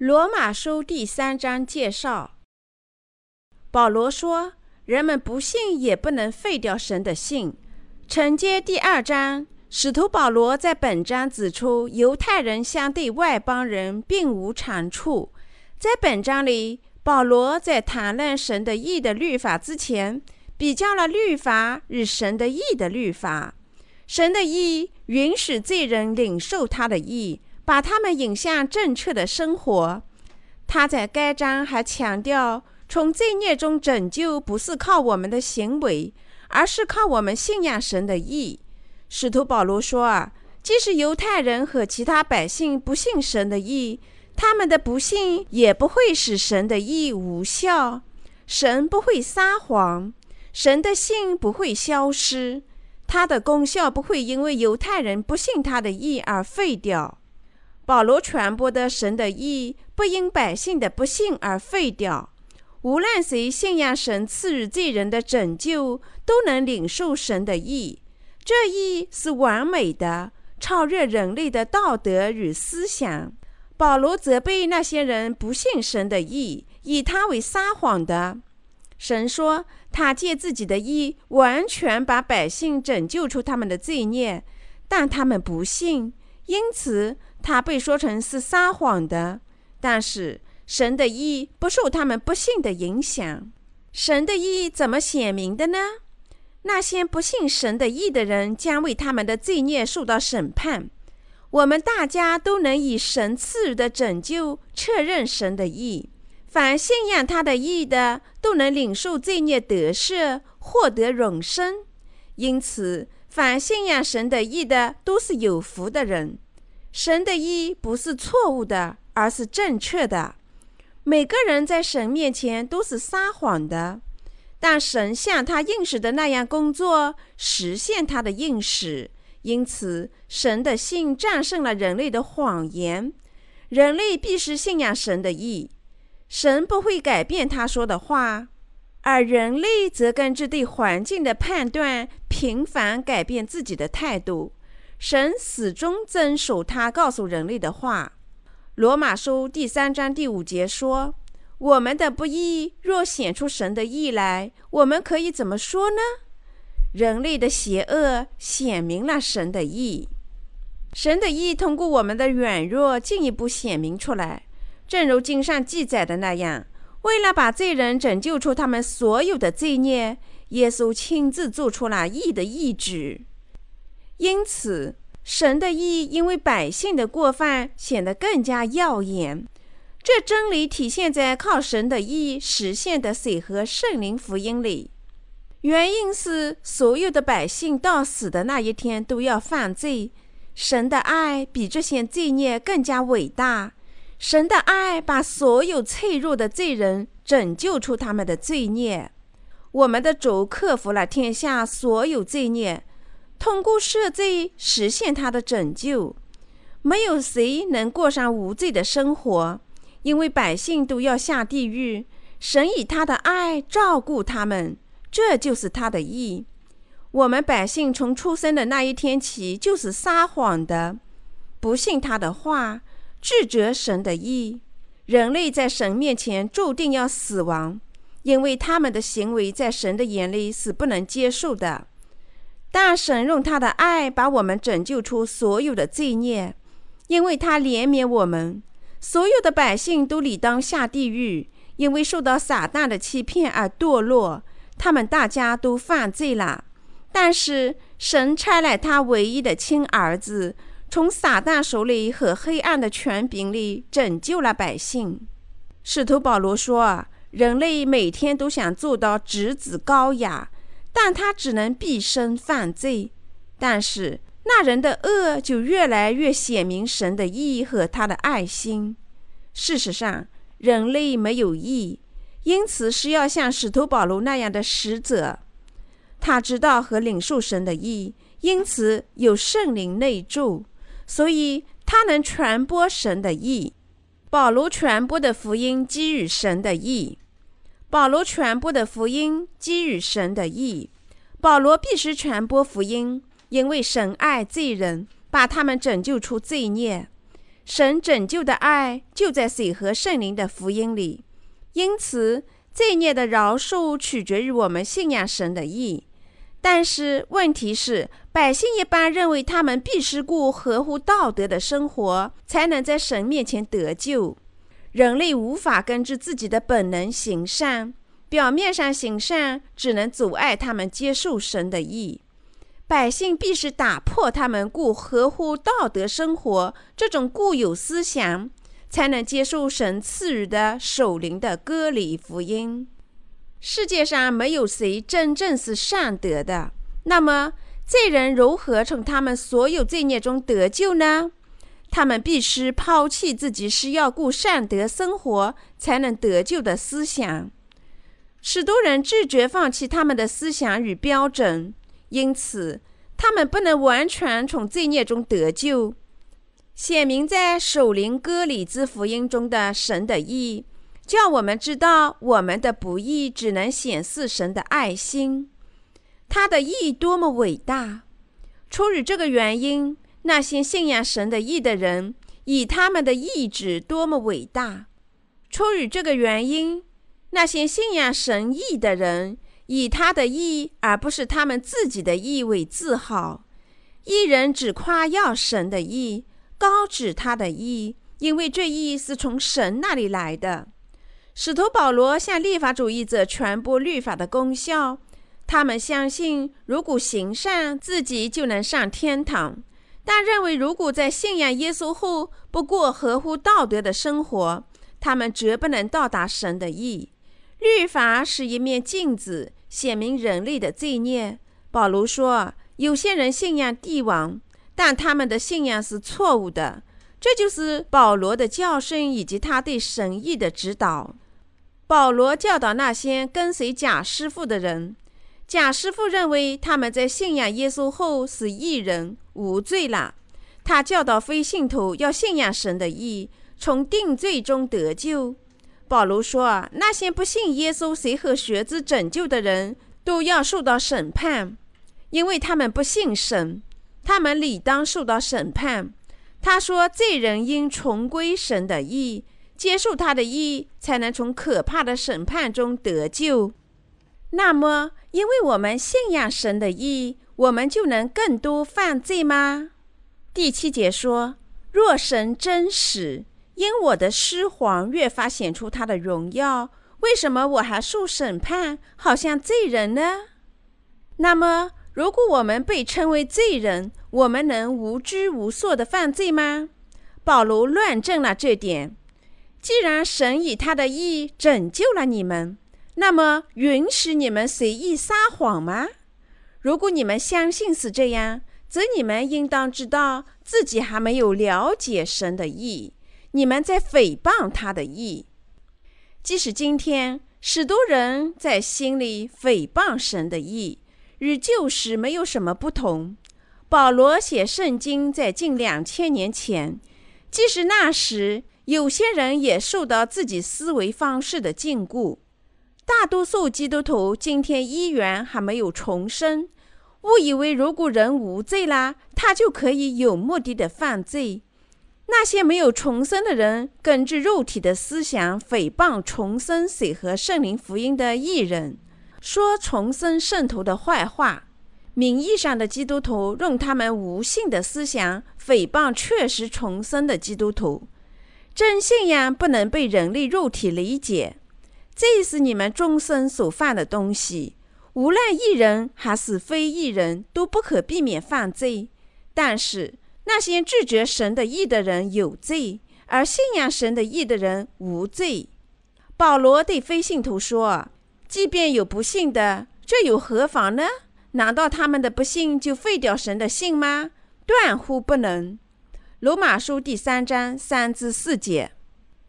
罗马书第三章介绍。保罗说：“人们不信也不能废掉神的信。”承接第二章，使徒保罗在本章指出，犹太人相对外邦人并无长处。在本章里，保罗在谈论神的义的律法之前，比较了律法与神的义的律法。神的义允许罪人领受他的义，把他们引向正确的生活。他在该章还强调，从罪孽中拯救不是靠我们的行为。而是靠我们信仰神的意。使徒保罗说：“啊，即使犹太人和其他百姓不信神的意，他们的不信也不会使神的意无效。神不会撒谎，神的信不会消失，他的功效不会因为犹太人不信他的意而废掉。保罗传播的神的义不因百姓的不信而废掉。”无论谁信仰神赐予罪人的拯救，都能领受神的义。这意是完美的，超越人类的道德与思想。保罗责备那些人不信神的义，以他为撒谎的。神说，他借自己的意完全把百姓拯救出他们的罪孽，但他们不信，因此他被说成是撒谎的。但是，神的义不受他们不信的影响。神的义怎么显明的呢？那些不信神的义的人将为他们的罪孽受到审判。我们大家都能以神赐予的拯救确认神的义。凡信仰他的义的，都能领受罪孽得赦，获得永生。因此，凡信仰神的义的，都是有福的人。神的意不是错误的，而是正确的。每个人在神面前都是撒谎的，但神像他应许的那样工作，实现他的应许。因此，神的信战胜了人类的谎言。人类必须信仰神的意，神不会改变他说的话，而人类则根据对环境的判断，频繁改变自己的态度。神始终遵守他告诉人类的话。罗马书第三章第五节说：“我们的不义若显出神的义来，我们可以怎么说呢？人类的邪恶显明了神的义。神的义通过我们的软弱进一步显明出来。正如经上记载的那样，为了把罪人拯救出他们所有的罪孽，耶稣亲自做出了义的义举。因此。”神的义因为百姓的过犯显得更加耀眼。这真理体现在靠神的义实现的水和圣灵福音里。原因是所有的百姓到死的那一天都要犯罪。神的爱比这些罪孽更加伟大。神的爱把所有脆弱的罪人拯救出他们的罪孽。我们的主克服了天下所有罪孽。通过赦罪实现他的拯救，没有谁能过上无罪的生活，因为百姓都要下地狱。神以他的爱照顾他们，这就是他的意。我们百姓从出生的那一天起就是撒谎的，不信他的话，拒绝神的意。人类在神面前注定要死亡，因为他们的行为在神的眼里是不能接受的。但神用他的爱把我们拯救出所有的罪孽，因为他怜悯我们。所有的百姓都理当下地狱，因为受到撒旦的欺骗而堕落。他们大家都犯罪了。但是神差来他唯一的亲儿子，从撒旦手里和黑暗的权柄里拯救了百姓。使徒保罗说：“人类每天都想做到质子高雅。”但他只能毕生犯罪，但是那人的恶就越来越显明神的义和他的爱心。事实上，人类没有义，因此是要像使徒保罗那样的使者。他知道和领受神的义，因此有圣灵内住，所以他能传播神的义。保罗传播的福音基于神的义。保罗传播的福音基于神的义。保罗必须传播福音，因为神爱罪人，把他们拯救出罪孽。神拯救的爱就在水和圣灵的福音里，因此罪孽的饶恕取决于我们信仰神的义。但是问题是，百姓一般认为他们必须过合乎道德的生活，才能在神面前得救。人类无法根据自己的本能行善，表面上行善只能阻碍他们接受神的意。百姓必须打破他们过合乎道德生活这种固有思想，才能接受神赐予的守灵的割礼福音。世界上没有谁真正是善德的。那么，罪人如何从他们所有罪孽中得救呢？他们必须抛弃自己是要过善德生活才能得救的思想。许多人拒绝放弃他们的思想与标准，因此他们不能完全从罪孽中得救。显明在属灵歌礼之福音中的神的义。叫我们知道，我们的不义只能显示神的爱心，他的义多么伟大！出于这个原因，那些信仰神的义的人，以他们的意志多么伟大！出于这个原因，那些信仰神义的人，以他的义而不是他们自己的义为自豪。义人只夸耀神的义，高举他的义，因为这义是从神那里来的。使徒保罗向立法主义者传播律法的功效，他们相信如果行善，自己就能上天堂；但认为如果在信仰耶稣后不过合乎道德的生活，他们绝不能到达神的意。律法是一面镜子，显明人类的罪孽。保罗说，有些人信仰帝王，但他们的信仰是错误的。这就是保罗的教训以及他对神意的指导。保罗教导那些跟随假师傅的人，贾师傅认为他们在信仰耶稣后是义人无罪了。他教导非信徒要信仰神的义，从定罪中得救。保罗说，那些不信耶稣、随和学子拯救的人都要受到审判，因为他们不信神，他们理当受到审判。他说：“罪人应重归神的义，接受他的义，才能从可怕的审判中得救。”那么，因为我们信仰神的义，我们就能更多犯罪吗？第七节说：“若神真实，因我的失谎越发显出他的荣耀，为什么我还受审判，好像罪人呢？”那么，如果我们被称为罪人，我们能无拘无束地犯罪吗？保罗论证了这点。既然神以他的义拯救了你们，那么允许你们随意撒谎吗？如果你们相信是这样，则你们应当知道自己还没有了解神的意，你们在诽谤他的意。即使今天许多人在心里诽谤神的意。与旧时没有什么不同。保罗写圣经在近两千年前，即使那时有些人也受到自己思维方式的禁锢。大多数基督徒今天依然还没有重生，误以为如果人无罪啦，他就可以有目的的犯罪。那些没有重生的人，根据肉体的思想诽谤重生水和圣灵福音的艺人。说重生圣徒的坏话，名义上的基督徒用他们无信的思想诽谤确实重生的基督徒。真信仰不能被人类肉体理解，这是你们终生所犯的东西。无论义人还是非义人，都不可避免犯罪。但是那些拒绝神的义的人有罪，而信仰神的义的人无罪。保罗对非信徒说。即便有不信的，这又何妨呢？难道他们的不信就废掉神的信吗？断乎不能。罗马书第三章三至四节，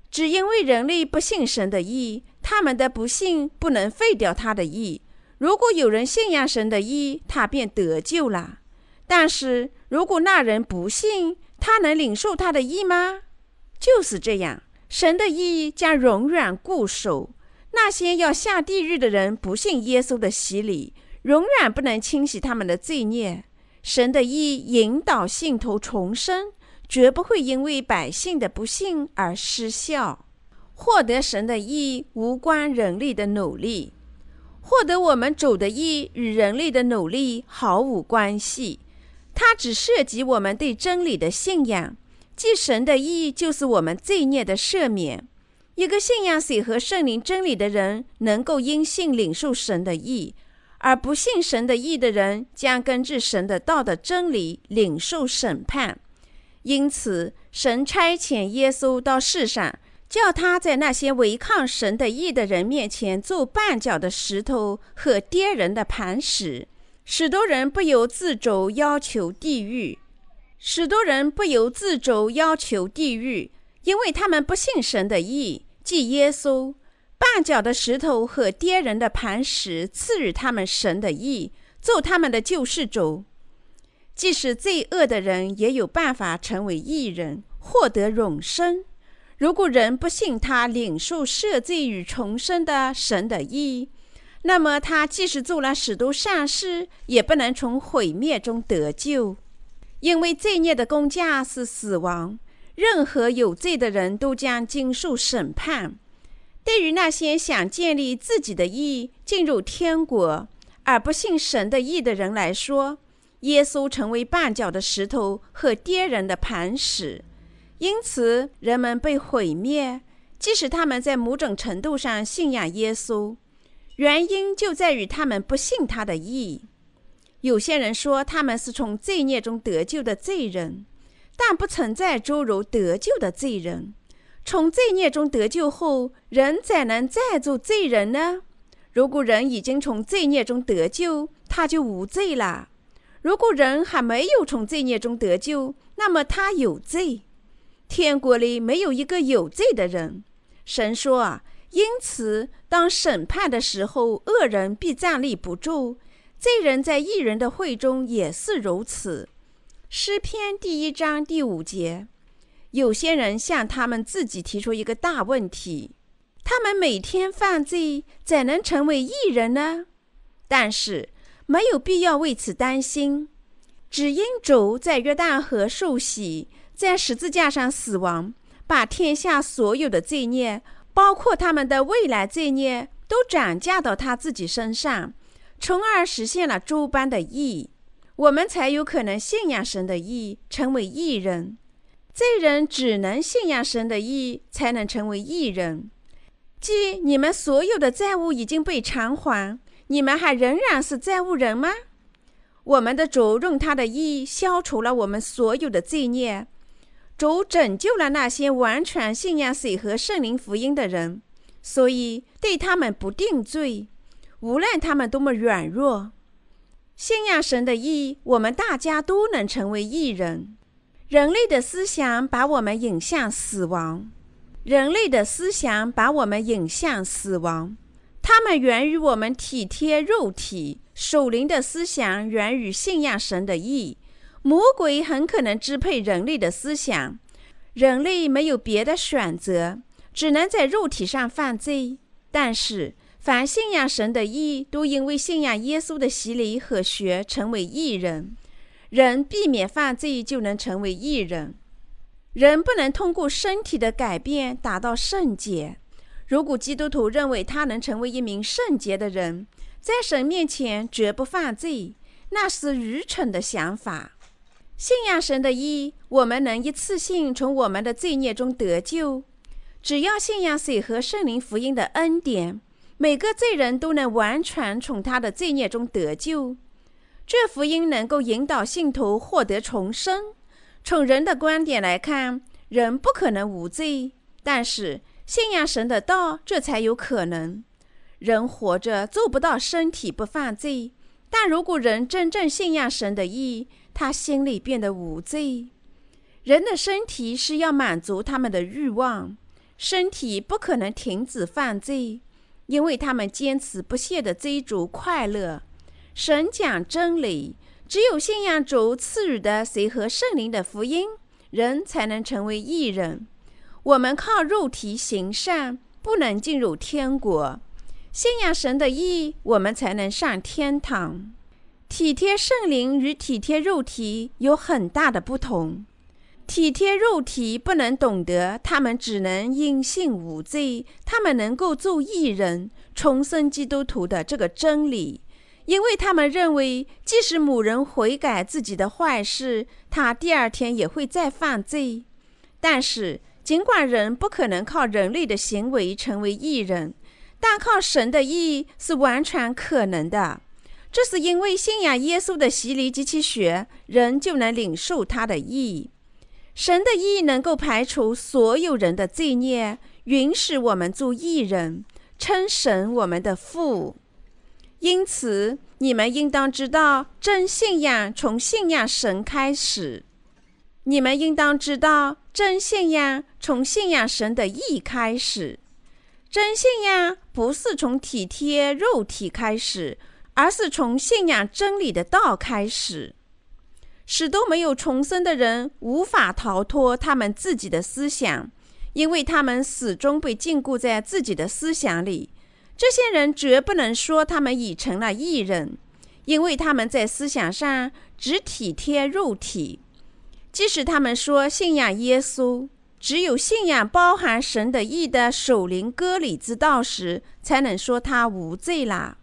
只因为人类不信神的意，他们的不信不能废掉他的义。如果有人信仰神的义，他便得救了。但是如果那人不信，他能领受他的义吗？就是这样，神的义将永远固守。那些要下地狱的人不信耶稣的洗礼，永远不能清洗他们的罪孽。神的义引导信徒重生，绝不会因为百姓的不信而失效。获得神的义无关人力的努力，获得我们主的义与人力的努力毫无关系。它只涉及我们对真理的信仰，即神的义就是我们罪孽的赦免。一个信仰水和圣灵真理的人，能够因信领受神的义；而不信神的义的人，将根据神的道的真理领受审判。因此，神差遣耶稣到世上。叫他在那些违抗神的意的人面前做绊脚的石头和跌人的磐石，许多人不由自主要求地狱，许多人不由自主要求地狱，因为他们不信神的意，即耶稣。绊脚的石头和跌人的磐石赐予他们神的意，做他们的救世主。即使罪恶的人也有办法成为义人，获得永生。如果人不信他领受赦罪与重生的神的意，那么他即使做了许多善事，也不能从毁灭中得救，因为罪孽的工价是死亡。任何有罪的人都将经受审判。对于那些想建立自己的意进入天国而不信神的意的人来说，耶稣成为绊脚的石头和跌人的磐石。因此，人们被毁灭，即使他们在某种程度上信仰耶稣，原因就在于他们不信他的意。有些人说他们是从罪孽中得救的罪人，但不存在诸如得救的罪人。从罪孽中得救后，人怎能再做罪人呢？如果人已经从罪孽中得救，他就无罪了；如果人还没有从罪孽中得救，那么他有罪。天国里没有一个有罪的人，神说啊，因此当审判的时候，恶人必站立不住，罪人在异人的会中也是如此。诗篇第一章第五节，有些人向他们自己提出一个大问题：他们每天犯罪，怎能成为异人呢？但是没有必要为此担心，只因主在约旦河受洗。在十字架上死亡，把天下所有的罪孽，包括他们的未来罪孽，都转嫁到他自己身上，从而实现了诸般的义，我们才有可能信仰神的义，成为义人。罪人只能信仰神的义，才能成为义人。即你们所有的债务已经被偿还，你们还仍然是债务人吗？我们的主用他的义消除了我们所有的罪孽。主拯救了那些完全信仰水和圣灵福音的人，所以对他们不定罪，无论他们多么软弱。信仰神的义，我们大家都能成为义人。人类的思想把我们引向死亡，人类的思想把我们引向死亡。他们源于我们体贴肉体，属灵的思想源于信仰神的义。魔鬼很可能支配人类的思想，人类没有别的选择，只能在肉体上犯罪。但是，凡信仰神的义，都因为信仰耶稣的洗礼和学，成为义人。人避免犯罪，就能成为义人。人不能通过身体的改变达到圣洁。如果基督徒认为他能成为一名圣洁的人，在神面前绝不犯罪，那是愚蠢的想法。信仰神的义，我们能一次性从我们的罪孽中得救。只要信仰水和圣灵福音的恩典，每个罪人都能完全从他的罪孽中得救。这福音能够引导信徒获得重生。从人的观点来看，人不可能无罪，但是信仰神的道，这才有可能。人活着做不到身体不犯罪，但如果人真正信仰神的义，他心里变得无罪。人的身体是要满足他们的欲望，身体不可能停止犯罪，因为他们坚持不懈地追逐快乐。神讲真理，只有信仰主赐予的水和圣灵的福音，人才能成为义人。我们靠肉体行善，不能进入天国。信仰神的义，我们才能上天堂。体贴圣灵与体贴肉体有很大的不同。体贴肉体不能懂得，他们只能因信无罪，他们能够做义人、重生基督徒的这个真理，因为他们认为，即使某人悔改自己的坏事，他第二天也会再犯罪。但是，尽管人不可能靠人类的行为成为艺人，但靠神的义是完全可能的。这是因为信仰耶稣的洗礼及其血，人就能领受他的义。神的义能够排除所有人的罪孽，允许我们做义人，称神我们的父。因此，你们应当知道，真信仰从信仰神开始。你们应当知道，真信仰从信仰神的义开始。真信仰不是从体贴肉体开始。而是从信仰真理的道开始，使都没有重生的人无法逃脱他们自己的思想，因为他们始终被禁锢在自己的思想里。这些人绝不能说他们已成了义人，因为他们在思想上只体贴肉体。即使他们说信仰耶稣，只有信仰包含神的义的守灵割礼之道时，才能说他无罪啦。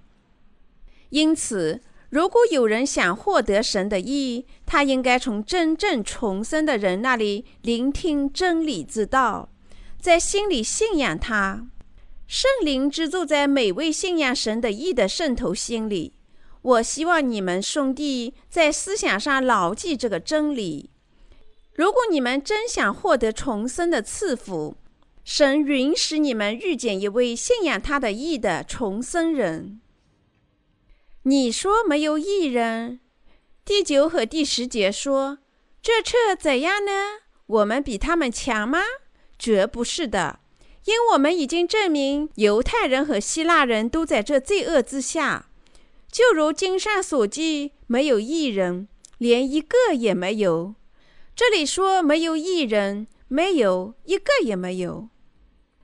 因此，如果有人想获得神的意，他应该从真正重生的人那里聆听真理之道，在心里信仰他。圣灵居住在每位信仰神的意的圣徒心里。我希望你们兄弟在思想上牢记这个真理。如果你们真想获得重生的赐福，神允许你们遇见一位信仰他的意的重生人。你说没有义人？第九和第十节说，这册怎样呢？我们比他们强吗？绝不是的，因我们已经证明，犹太人和希腊人都在这罪恶之下。就如经上所记，没有义人，连一个也没有。这里说没有义人，没有一个也没有，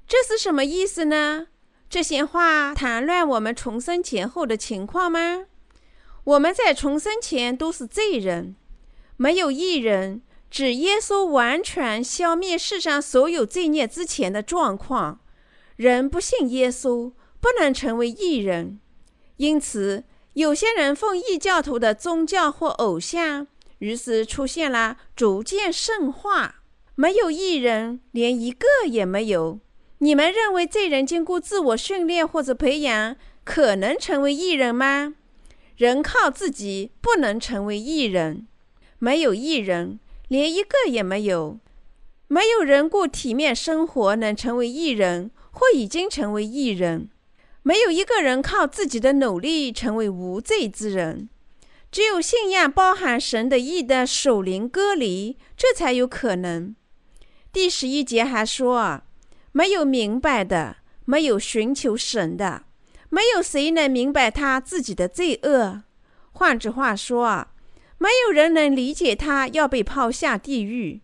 这是什么意思呢？这些话谈论我们重生前后的情况吗？我们在重生前都是罪人，没有一人，指耶稣完全消灭世上所有罪孽之前的状况。人不信耶稣，不能成为艺人。因此，有些人奉异教徒的宗教或偶像，于是出现了逐渐圣化。没有义人，连一个也没有。你们认为罪人经过自我训练或者培养，可能成为义人吗？人靠自己不能成为义人，没有义人，连一个也没有。没有人过体面生活能成为义人，或已经成为义人。没有一个人靠自己的努力成为无罪之人。只有信仰包含神的义的守灵割离，这才有可能。第十一节还说。没有明白的，没有寻求神的，没有谁能明白他自己的罪恶。换句话说，没有人能理解他要被抛下地狱。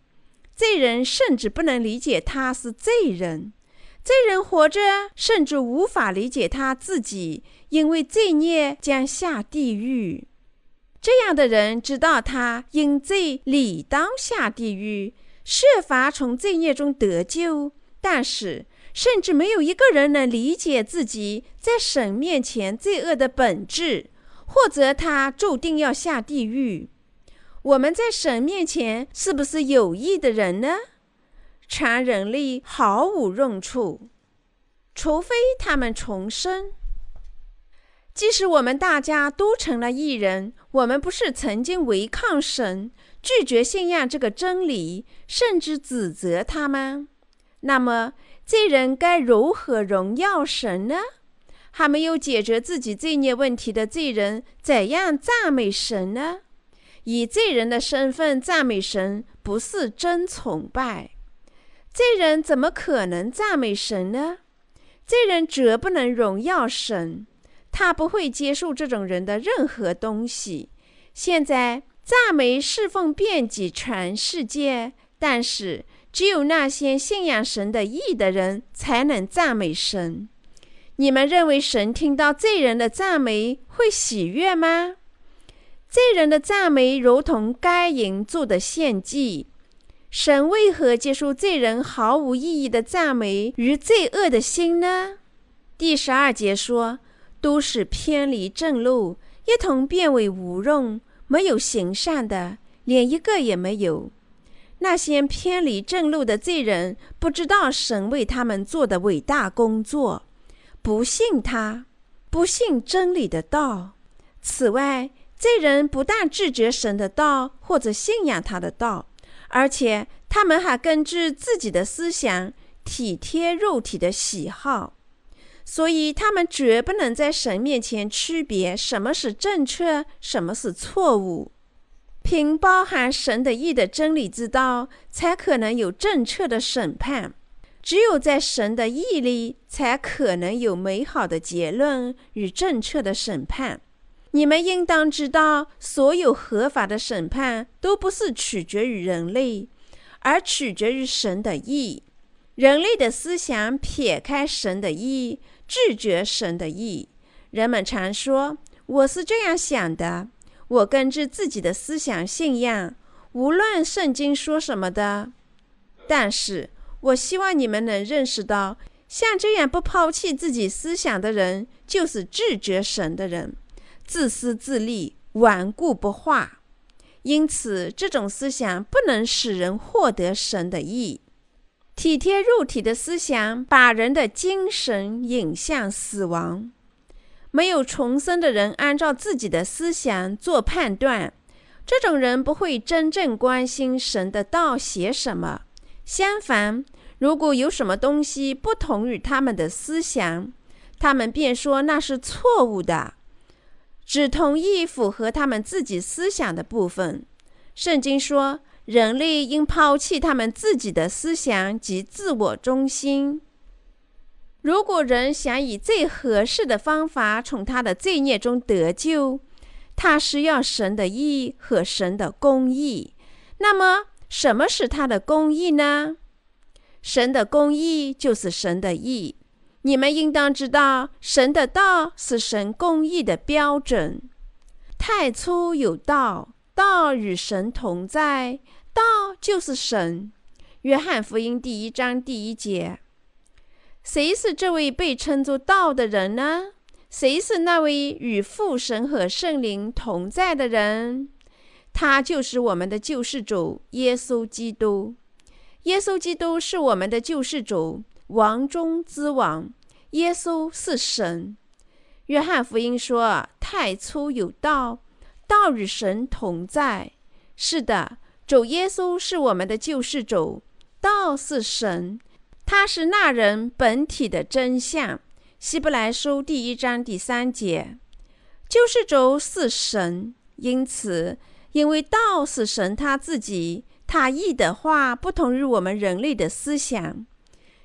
罪人甚至不能理解他是罪人。罪人活着，甚至无法理解他自己，因为罪孽将下地狱。这样的人知道他因罪理当下地狱，设法从罪孽中得救。但是，甚至没有一个人能理解自己在神面前罪恶的本质，或者他注定要下地狱。我们在神面前是不是有义的人呢？全人类毫无用处，除非他们重生。即使我们大家都成了异人，我们不是曾经违抗神，拒绝信仰这个真理，甚至指责他吗？那么，罪人该如何荣耀神呢？还没有解决自己罪孽问题的罪人，怎样赞美神呢？以罪人的身份赞美神，不是真崇拜。罪人怎么可能赞美神呢？罪人绝不能荣耀神，他不会接受这种人的任何东西。现在，赞美侍奉遍及全世界，但是。只有那些信仰神的义的人才能赞美神。你们认为神听到罪人的赞美会喜悦吗？罪人的赞美如同该隐做的献祭，神为何接受罪人毫无意义的赞美与罪恶的心呢？第十二节说：“都是偏离正路，一同变为无用，没有行善的，连一个也没有。”那些偏离正路的罪人，不知道神为他们做的伟大工作，不信他，不信真理的道。此外，罪人不但拒绝神的道，或者信仰他的道，而且他们还根据自己的思想，体贴肉体的喜好。所以，他们绝不能在神面前区别什么是正确，什么是错误。凭包含神的意的真理之道，才可能有正确的审判。只有在神的意里，才可能有美好的结论与正确的审判。你们应当知道，所有合法的审判都不是取决于人类，而取决于神的意。人类的思想撇开神的意。拒绝神的意，人们常说：“我是这样想的，我根据自己的思想信仰，无论圣经说什么的。”但是，我希望你们能认识到，像这样不抛弃自己思想的人，就是拒绝神的人，自私自利、顽固不化。因此，这种思想不能使人获得神的意。体贴肉体的思想，把人的精神引向死亡。没有重生的人，按照自己的思想做判断，这种人不会真正关心神的道写什么。相反，如果有什么东西不同于他们的思想，他们便说那是错误的，只同意符合他们自己思想的部分。圣经说，人类应抛弃他们自己的思想及自我中心。如果人想以最合适的方法从他的罪孽中得救，他需要神的义和神的公义。那么，什么是他的公义呢？神的公义就是神的义。你们应当知道，神的道是神公义的标准。太初有道，道与神同在。道就是神。约翰福音第一章第一节。谁是这位被称作道的人呢？谁是那位与父神和圣灵同在的人？他就是我们的救世主耶稣基督。耶稣基督是我们的救世主，王中之王。耶稣是神。约翰福音说：“太初有道，道与神同在。”是的。主耶稣是我们的救世主，道是神，他是那人本体的真相。希伯来书第一章第三节，救世主是神，因此，因为道是神他自己，他意的话不同于我们人类的思想。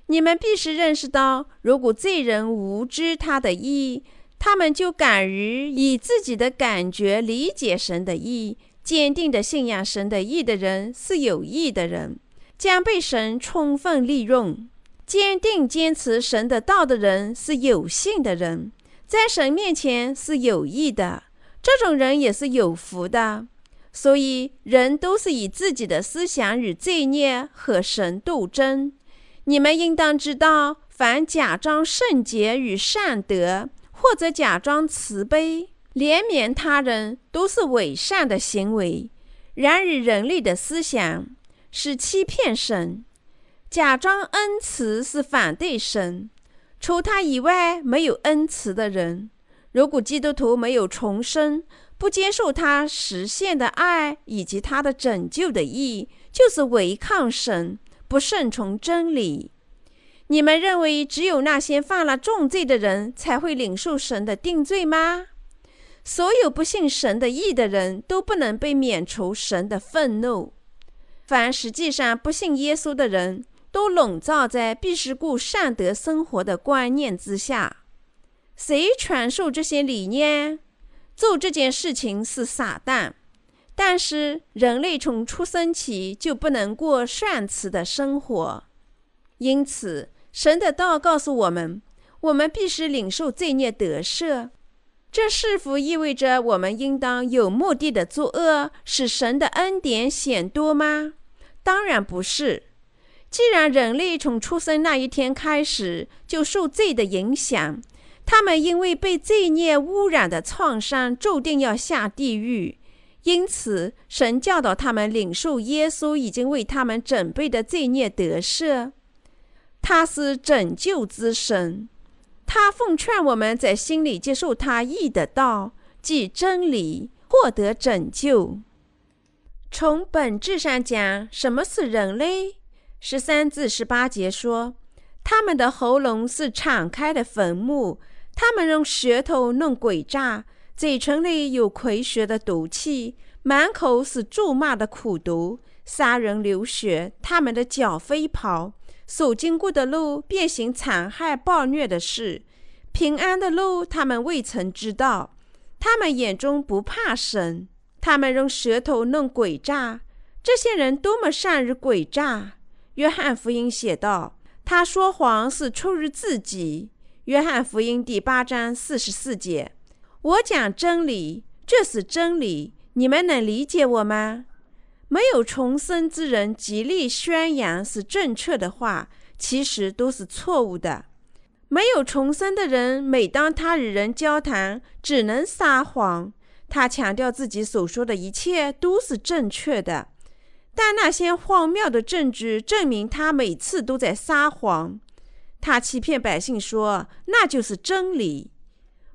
你们必须认识到，如果罪人无知他的意，他们就敢于以自己的感觉理解神的意。坚定的信仰神的意的人是有意的人，将被神充分利用；坚定坚持神的道的人是有信的人，在神面前是有义的。这种人也是有福的。所以，人都是以自己的思想与罪孽和神斗争。你们应当知道，凡假装圣洁与善德，或者假装慈悲。怜悯他人都是伪善的行为，然而人类的思想是欺骗神，假装恩慈是反对神，除他以外没有恩慈的人。如果基督徒没有重生，不接受他实现的爱以及他的拯救的义，就是违抗神，不顺从真理。你们认为只有那些犯了重罪的人才会领受神的定罪吗？所有不信神的义的人都不能被免除神的愤怒。凡实际上不信耶稣的人都笼罩在必须过善德生活的观念之下。谁传授这些理念？做这件事情是撒旦。但是人类从出生起就不能过善慈的生活，因此神的道告诉我们：我们必须领受罪孽得赦。这是否意味着我们应当有目的的作恶，使神的恩典显多吗？当然不是。既然人类从出生那一天开始就受罪的影响，他们因为被罪孽污染的创伤，注定要下地狱。因此，神教导他们领受耶稣已经为他们准备的罪孽得赦。他是拯救之神，他奉劝我们在心里接受他意的道，即真理，获得拯救。从本质上讲，什么是人类？十三至十八节说，他们的喉咙是敞开的坟墓，他们用舌头弄诡诈，嘴唇里有葵穴的毒气，满口是咒骂的苦毒，杀人流血。他们的脚飞跑，所经过的路遍行残害暴虐的事，平安的路他们未曾知道。他们眼中不怕神，他们用舌头弄诡诈。这些人多么善于诡诈！约翰福音写道：“他说谎是出于自己。”约翰福音第八章四十四节：“我讲真理，这是真理，你们能理解我吗？”没有重生之人极力宣扬是正确的话，其实都是错误的。没有重生的人，每当他与人交谈，只能撒谎。他强调自己所说的一切都是正确的。但那些荒谬的证据证明他每次都在撒谎。他欺骗百姓说那就是真理。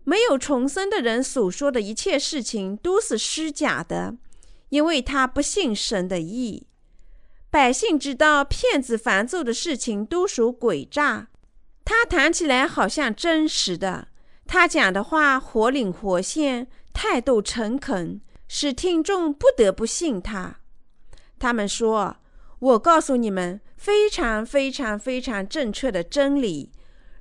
没有重生的人所说的一切事情都是虚假的，因为他不信神的意。百姓知道骗子烦咒的事情都属诡诈，他谈起来好像真实的。他讲的话活灵活现，态度诚恳，使听众不得不信他。他们说：“我告诉你们非常非常非常正确的真理。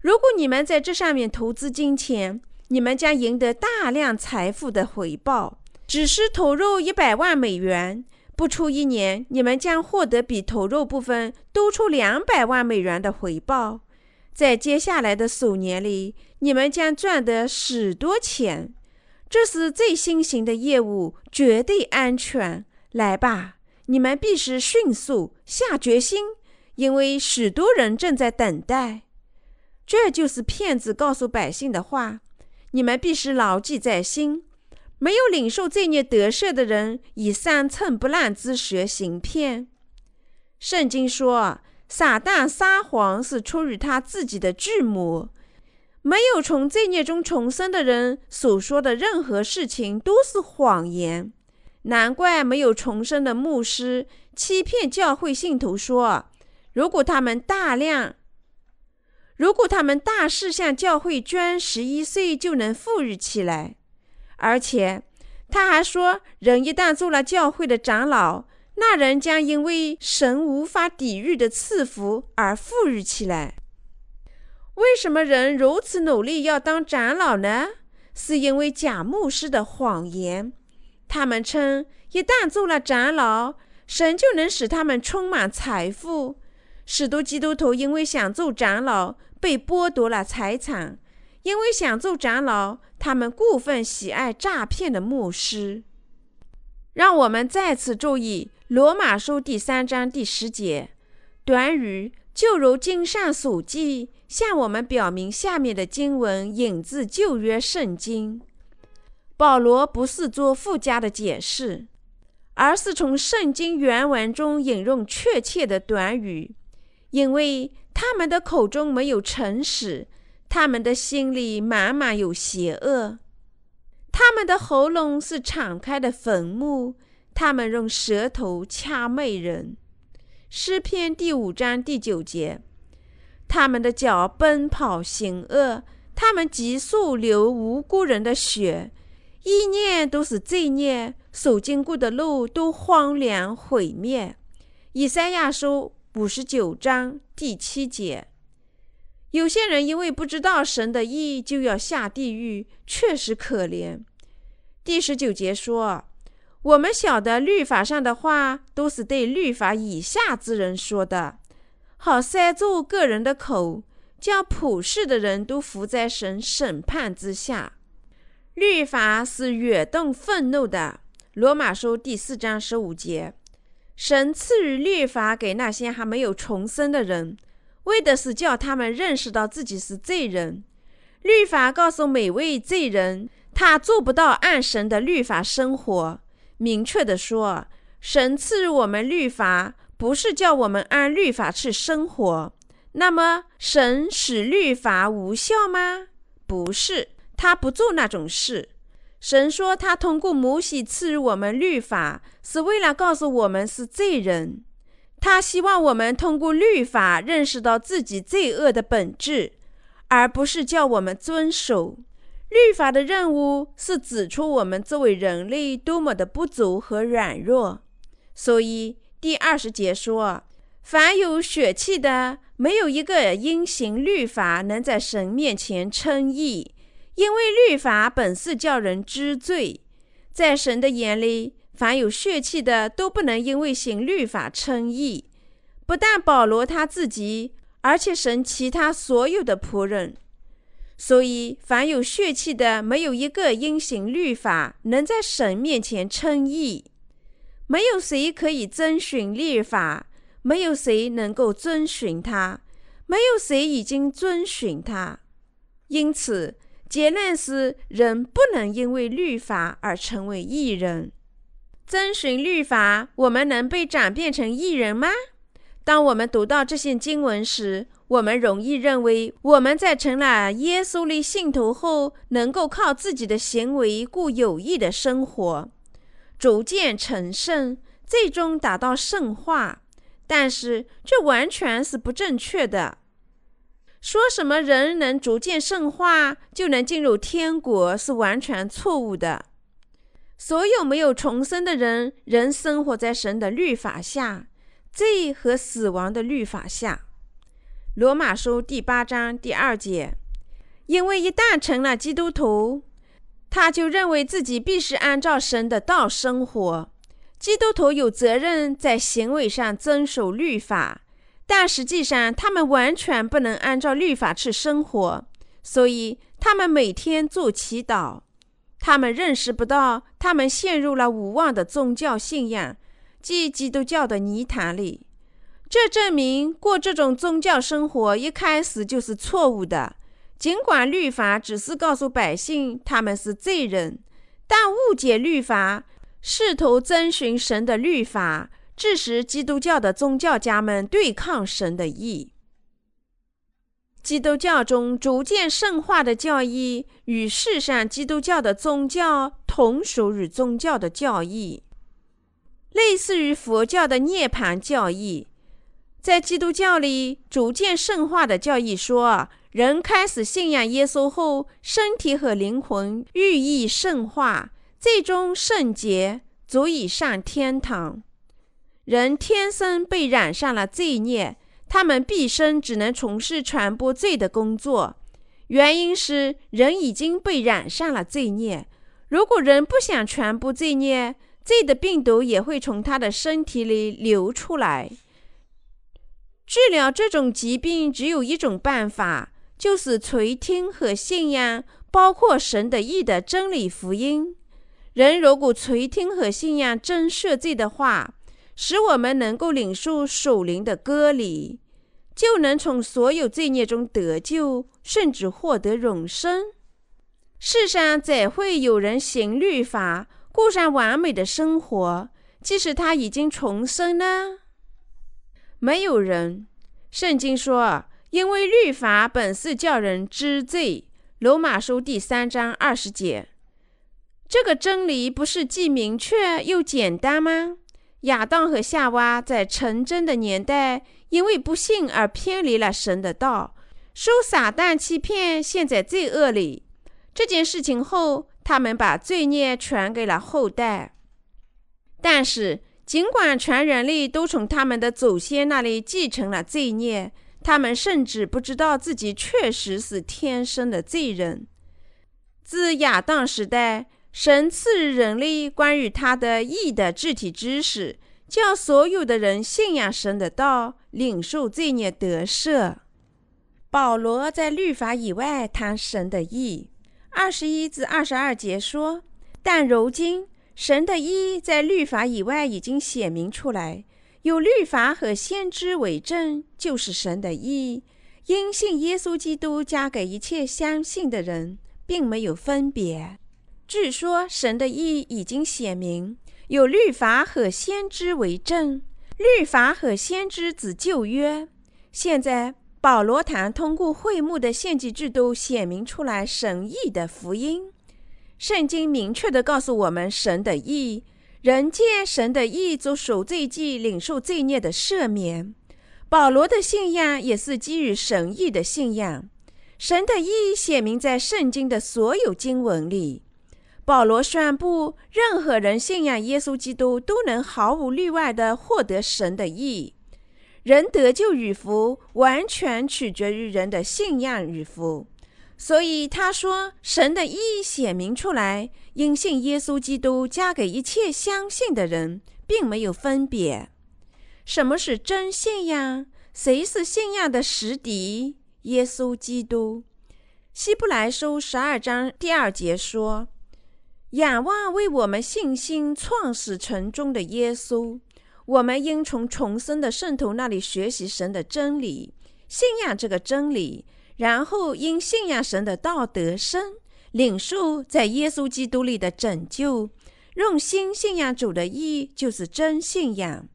如果你们在这上面投资金钱，你们将赢得大量财富的回报。只是投入一百万美元，不出一年，你们将获得比投入部分多出两百万美元的回报。在接下来的数年里，你们将赚得许多钱。这是最新型的业务，绝对安全。来吧。”你们必须迅速下决心，因为许多人正在等待。这就是骗子告诉百姓的话。你们必须牢记在心。没有领受罪孽得赦的人，以三寸不烂之舌行骗。圣经说，撒旦撒谎是出于他自己的计谋。没有从罪孽中重生的人所说的任何事情都是谎言。难怪没有重生的牧师欺骗教会信徒说，如果他们大量，如果他们大肆向教会捐十一岁，就能富裕起来。而且他还说，人一旦做了教会的长老，那人将因为神无法抵御的赐福而富裕起来。为什么人如此努力要当长老呢？是因为假牧师的谎言。他们称，一旦做了长老，神就能使他们充满财富。许多基督徒因为想做长老，被剥夺了财产；因为想做长老，他们过分喜爱诈骗的牧师。让我们再次注意《罗马书》第三章第十节，短语就如经上所记，向我们表明下面的经文引自旧约圣经。保罗不是做附加的解释，而是从圣经原文中引用确切的短语，因为他们的口中没有诚实，他们的心里满满有邪恶，他们的喉咙是敞开的坟墓，他们用舌头掐媚人。诗篇第五章第九节，他们的脚奔跑行恶，他们急速流无辜人的血。意念都是罪孽，所经过的路都荒凉毁灭。以赛亚书五十九章第七节。有些人因为不知道神的意，就要下地狱，确实可怜。第十九节说：“我们晓得律法上的话，都是对律法以下之人说的，好塞住个人的口，将普世的人都伏在神审判之下。”律法是跃动愤怒的，《罗马书》第四章十五节。神赐予律法给那些还没有重生的人，为的是叫他们认识到自己是罪人。律法告诉每位罪人，他做不到按神的律法生活。明确地说，神赐予我们律法，不是叫我们按律法去生活。那么，神使律法无效吗？不是，他不做那种事。神说，他通过摩西赐予我们律法，是为了告诉我们是罪人。他希望我们通过律法认识到自己罪恶的本质，而不是叫我们遵守。律法的任务是指出我们作为人类多么的不足和软弱。所以第二十节说：“凡有血气的，没有一个因行律法能在神面前称义。”因为律法本是叫人知罪，在神的眼里，凡有血气的都不能因为行律法称义。不但保罗他自己，而且神其他所有的仆人。所以，凡有血气的，没有一个因行律法能在神面前称义。没有谁可以遵循律法，没有谁能够遵循它，没有谁已经遵循它。因此。结论是，人不能因为律法而成为义人。遵循律法，我们能被转变成义人吗？当我们读到这些经文时，我们容易认为我们在成了耶稣的信徒后，能够靠自己的行为过有益的生活，逐渐成圣，最终达到圣化。但是，这完全是不正确的。说什么人能逐渐圣化就能进入天国是完全错误的。所有没有重生的人仍生活在神的律法下，罪和死亡的律法下。罗马书第八章第二节，因为一旦成了基督徒，他就认为自己必须按照神的道生活。基督徒有责任在行为上遵守律法。但实际上，他们完全不能按照律法去生活，所以他们每天做祈祷。他们认识不到，他们陷入了无望的宗教信仰，即基督教的泥潭里。这证明过这种宗教生活一开始就是错误的。尽管律法只是告诉百姓他们是罪人，但误解律法，试图遵循神的律法。致使基督教的宗教家们对抗神的意。基督教中逐渐圣化的教义与世上基督教的宗教同属于宗教的教义，类似于佛教的涅槃教义。在基督教里，逐渐圣化的教义说，人开始信仰耶稣后，身体和灵魂寓意圣化，最终圣洁，足以上天堂。人天生被染上了罪孽，他们毕生只能从事传播罪的工作。原因是人已经被染上了罪孽。如果人不想传播罪孽，罪的病毒也会从他的身体里流出来。治疗这种疾病只有一种办法，就是垂听和信仰包括神的义的真理福音。人如果垂听和信仰真赦罪的话，使我们能够领受属灵的割礼，就能从所有罪孽中得救，甚至获得永生。世上怎会有人行律法，过上完美的生活，即使他已经重生呢？没有人。圣经说，因为律法本是叫人知罪。罗马书第三章二十节。这个真理不是既明确又简单吗？亚当和夏娃在成真的年代，因为不信而偏离了神的道，受撒旦欺骗，陷在罪恶里。这件事情后，他们把罪孽传给了后代。但是，尽管全人类都从他们的祖先那里继承了罪孽，他们甚至不知道自己确实是天生的罪人。自亚当时代。神赐予人类关于他的义的具体知识，叫所有的人信仰神的道，领受罪孽得赦。保罗在律法以外谈神的义，二十一至二十二节说：“但如今神的义在律法以外已经显明出来，有律法和先知为证，就是神的义。因信耶稣基督，加给一切相信的人，并没有分别。据说神的意已经显明，有律法和先知为证。律法和先知指旧约。现在保罗谈通过会幕的献祭制度，显明出来神意的福音。圣经明确地告诉我们神的意。人借神的意做赎罪祭，领受罪孽的赦免。保罗的信仰也是基于神意的信仰。神的意写明在圣经的所有经文里。保罗宣布，任何人信仰耶稣基督，都能毫无例外地获得神的义。人得救与否，完全取决于人的信仰与否。所以他说，神的义显明出来，因信耶稣基督，加给一切相信的人，并没有分别。什么是真信仰？谁是信仰的实底？耶稣基督。希伯来书十二章第二节说：“仰望为我们信心创始成终的耶稣，我们应从重生的圣徒那里学习神的真理，信仰这个真理。”然后因信仰神的道德生，领受在耶稣基督里的拯救，用心信仰主的义，就是真信仰。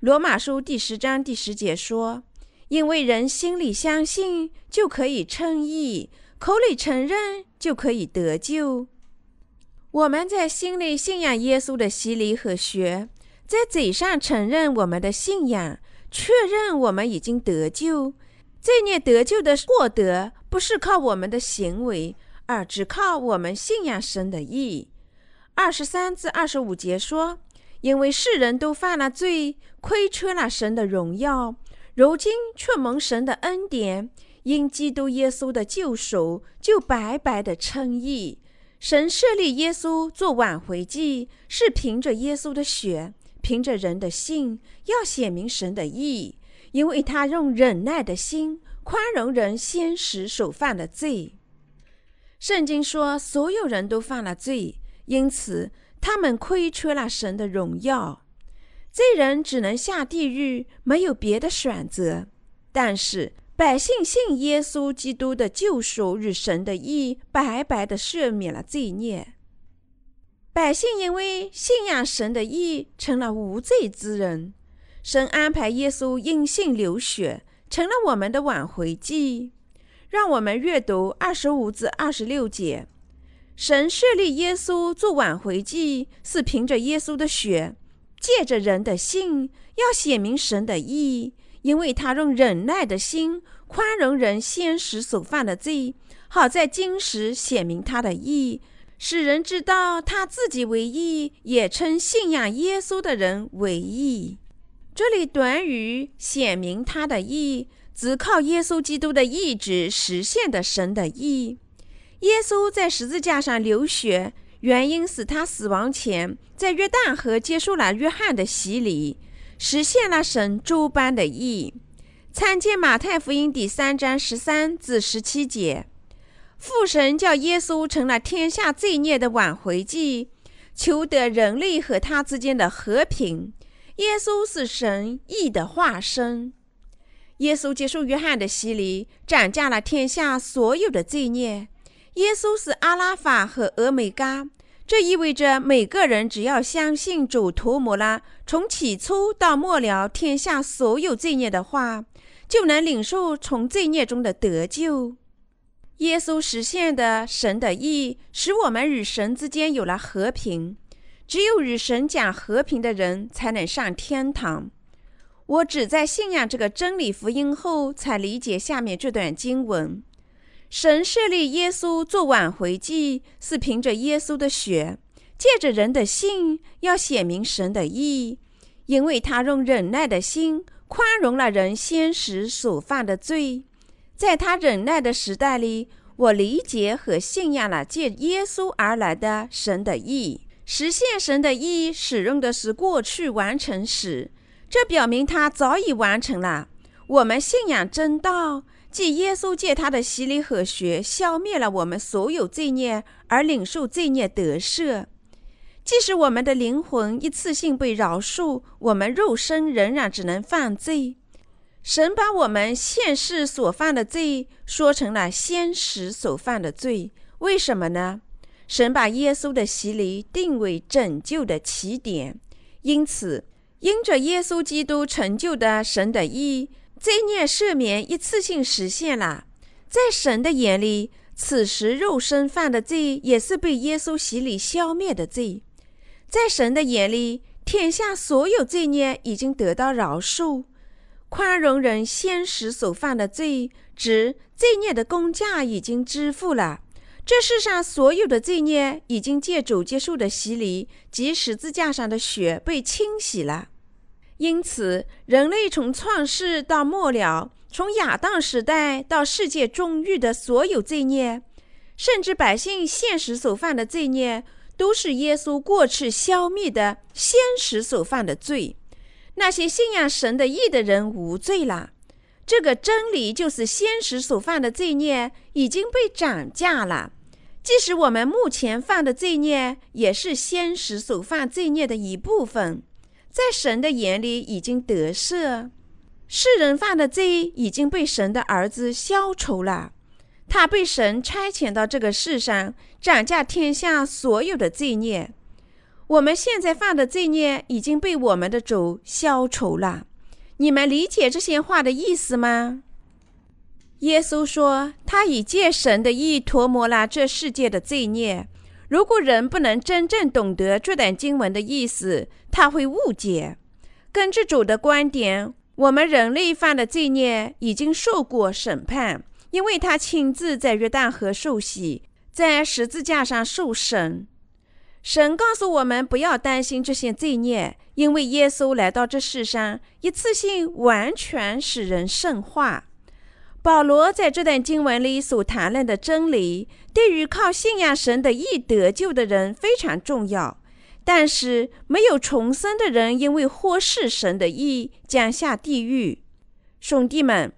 罗马书第十章第十节说：“因为人心里相信，就可以称义；口里承认，就可以得救。”我们在心里信仰耶稣的洗礼和血，在嘴上承认我们的信仰，确认我们已经得救。罪孽得救的获得，不是靠我们的行为，而只靠我们信仰神的义。二十三至二十五节说：“因为世人都犯了罪，亏缺了神的荣耀，如今却蒙神的恩典，因基督耶稣的救赎，就白白的称义。神设立耶稣做挽回祭，是凭着耶稣的血，凭着人的信，要显明神的义。”因为他用忍耐的心宽容人先时所犯的罪。圣经说，所有人都犯了罪，因此他们亏缺了神的荣耀。罪人只能下地狱，没有别的选择。但是百姓信耶稣基督的救赎与神的义，白白的赦免了罪孽。百姓因为信仰神的义，成了无罪之人。神安排耶稣因信流血，成了我们的挽回祭。让我们阅读二十五至二十六节。神设立耶稣做挽回祭，是凭着耶稣的血，借着人的信，要显明神的义，因为他用忍耐的心宽容人先时所犯的罪，好在今时显明他的义，使人知道他自己为义，也称信仰耶稣的人为义。这里短语显明他的义，只靠耶稣基督的意志实现的神的义。耶稣在十字架上流血，原因是他死亡前在约旦河接受了约翰的洗礼，实现了神诸般的义。参见马太福音第三章十三至十七节。父神叫耶稣成了天下罪孽的挽回祭，求得人类和他之间的和平。耶稣是神义的化身。耶稣接受约翰的洗礼，斩下了天下所有的罪孽。耶稣是阿拉法和俄美嘎，这意味着每个人只要相信主涂抹了从起初到末了天下所有罪孽的话，就能领受从罪孽中的得救。耶稣实现的神的意，使我们与神之间有了和平。只有与神讲和平的人才能上天堂。我只在信仰这个真理福音后，才理解下面这段经文：神设立耶稣做挽回祭，是凭着耶稣的血，借着人的信，要显明神的义，因为他用忍耐的心宽容了人先时所犯的罪。在他忍耐的时代里，我理解和信仰了借耶稣而来的神的义。实现神的义使用的是过去完成时，这表明他早已完成了。我们信仰真道，即耶稣借他的洗礼和血消灭了我们所有罪孽，而领受罪孽得赦。即使我们的灵魂一次性被饶恕，我们肉身仍然只能犯罪。神把我们现世所犯的罪说成了先时所犯的罪，为什么呢？神把耶稣的洗礼定为拯救的起点，因此，因着耶稣基督成就的神的义，罪孽赦免一次性实现了。在神的眼里，此时肉身犯的罪也是被耶稣洗礼消灭的罪。在神的眼里，天下所有罪孽已经得到饶恕。宽容人先时所犯的罪，指罪孽的工价已经支付了。这世上所有的罪孽已经借主接受的洗礼及十字架上的血被清洗了。因此，人类从创世到末了，从亚当时代到世界终日的所有罪孽，甚至百姓现实所犯的罪孽，都是耶稣过去消灭的先时所犯的罪。那些信仰神的义的人无罪了。这个真理就是先时所犯的罪孽已经被涨价了。即使我们目前犯的罪孽，也是先时所犯罪孽的一部分，在神的眼里已经得赦。世人犯的罪已经被神的儿子消除了。他被神差遣到这个世上，涨价天下所有的罪孽。我们现在犯的罪孽已经被我们的主消除了。你们理解这些话的意思吗？耶稣说，他已借神的意涂抹了这世界的罪孽。如果人不能真正懂得这段经文的意思，他会误解。根据主的观点，我们人类犯的罪孽已经受过审判，因为他亲自在约旦河受洗，在十字架上受审。神告诉我们不要担心这些罪孽，因为耶稣来到这世上，一次性完全使人圣化。保罗在这段经文里所谈论的真理，对于靠信仰神的义得救的人非常重要。但是没有重生的人，因为忽视神的义，将下地狱。兄弟们，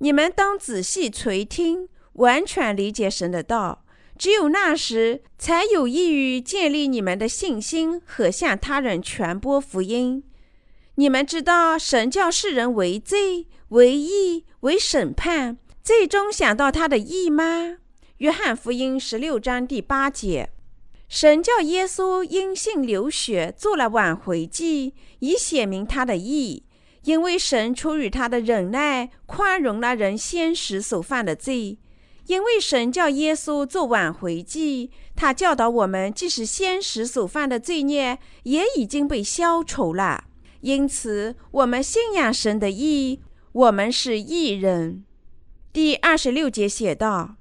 你们当仔细垂听，完全理解神的道。只有那时，才有益于建立你们的信心和向他人传播福音。你们知道，神叫世人为罪、为义、为审判，最终想到他的义吗？约翰福音十六章第八节，神叫耶稣因信流血，做了挽回祭，以显明他的义。因为神出于他的忍耐，宽容了人先时所犯的罪。因为神叫耶稣做挽回祭，他教导我们，即使先时所犯的罪孽也已经被消除了。因此，我们信仰神的义，我们是义人。第二十六节写道：“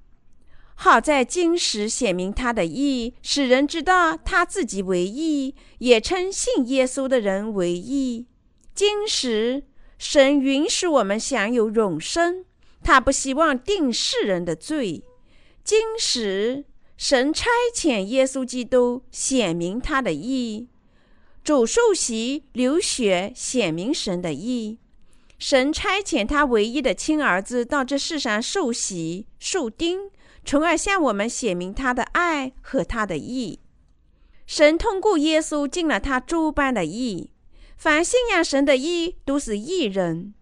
好在今时显明他的义，使人知道他自己为义，也称信耶稣的人为义。今时，神允许我们享有永生。”他不希望定世人的罪。今时，神差遣耶稣基督显明他的义，主受洗流血显明神的义。神差遣他唯一的亲儿子到这世上受洗受钉，从而向我们显明他的爱和他的义。神通过耶稣尽了他诸般的义。凡信仰神的义，都是义人。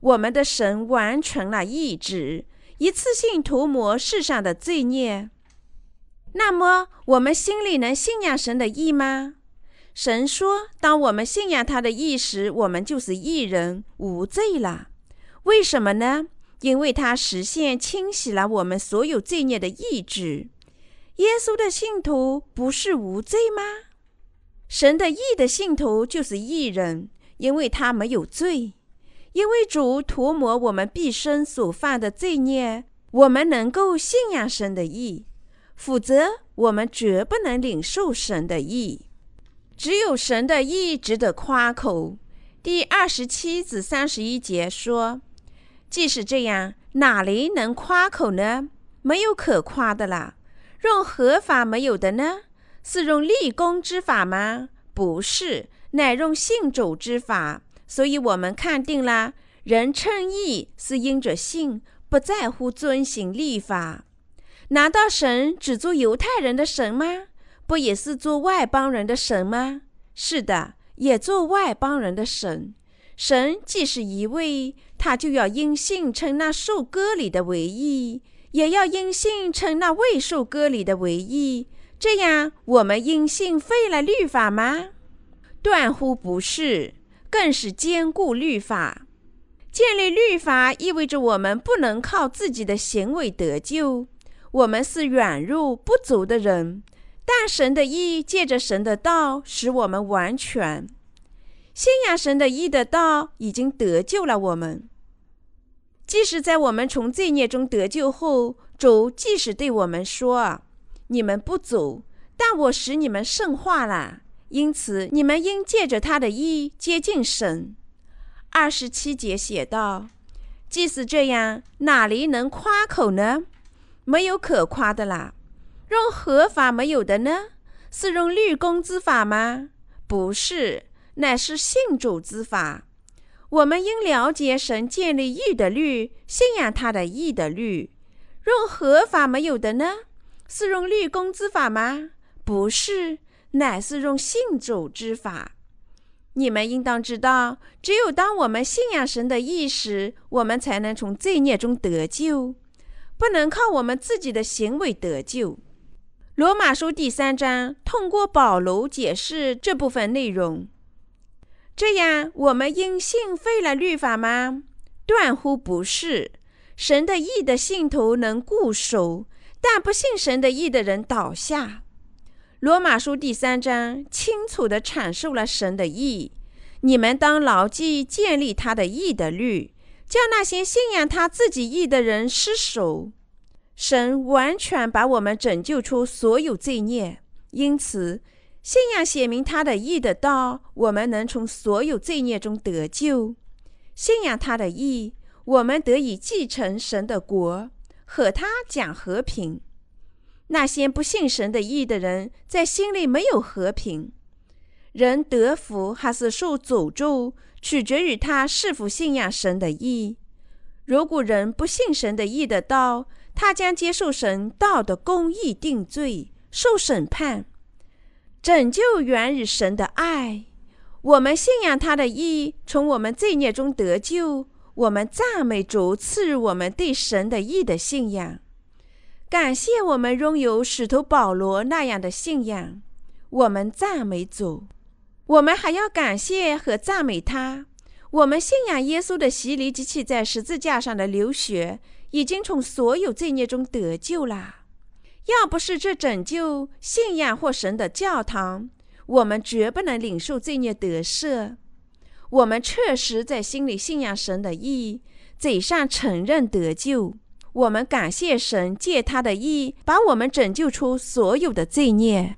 我们的神完成了义旨，一次性涂抹世上的罪孽。那么，我们心里能信仰神的义吗？神说，当我们信仰他的意时，我们就是义人，无罪了。为什么呢？因为他实现清洗了我们所有罪孽的意志。耶稣的信徒不是无罪吗？神的义的信徒就是义人，因为他没有罪。因为主涂抹我们毕生所犯的罪孽，我们能够信仰神的义，否则我们绝不能领受神的义。只有神的义值得夸口。第二十七至三十一节说：“既是这样，哪里能夸口呢？没有可夸的了。用何法没有的呢？是用立功之法吗？不是，乃用信主之法。”所以，我们看定了，人称义是因着信，不在乎遵行立法。难道神只做犹太人的神吗？不也是做外邦人的神吗？是的，也做外邦人的神。神既是一位，他就要因信称那受割礼的为义，也要因信称那未受割礼的为义。这样，我们因信废了律法吗？断乎不是，更是坚固律法。建立律法意味着我们不能靠自己的行为得救，我们是软弱不足的人。但神的意借着神的道使我们完全。信仰神的意的道已经得救了我们。即使在我们从罪孽中得救后，主即使对我们说：“你们不走，但我使你们圣化了。因此，你们应借着他的意接近神。”二十七节写道：“即使这样，哪里能夸口呢？没有可夸的啦。用何法没有的呢？是用律公之法吗？不是。”乃是信主之法。我们应了解神建立义的律，信仰他的义的律。用何法没有的呢？是用律公之法吗？不是，乃是用信主之法。你们应当知道，只有当我们信仰神的义时，我们才能从罪孽中得救，不能靠我们自己的行为得救。罗马书第三章通过保罗解释这部分内容。这样，我们因信废了律法吗？断乎不是。神的义的信徒能固守，但不信神的义的人倒下。罗马书第三章清楚地阐述了神的义。你们当牢记建立他的义的律，叫那些信仰他自己义的人失守。神完全把我们拯救出所有罪孽，因此。信仰写明他的义的道，我们能从所有罪孽中得救；信仰他的义，我们得以继承神的国，和他讲和平。那些不信神的义的人，在心里没有和平。人得福还是受诅咒，取决于他是否信仰神的义。如果人不信神的义的道，他将接受神道的公义定罪，受审判。拯救源于神的爱，我们信仰他的义，从我们罪孽中得救。我们赞美主赐予我们对神的义的信仰，感谢我们拥有使徒保罗那样的信仰。我们赞美主，我们还要感谢和赞美他。我们信仰耶稣的洗礼及其在十字架上的流血，已经从所有罪孽中得救了。要不是这拯救、信仰或神的教堂，我们绝不能领受罪孽得赦。我们确实在心里信仰神的义，嘴上承认得救。我们感谢神借他的义把我们拯救出所有的罪孽。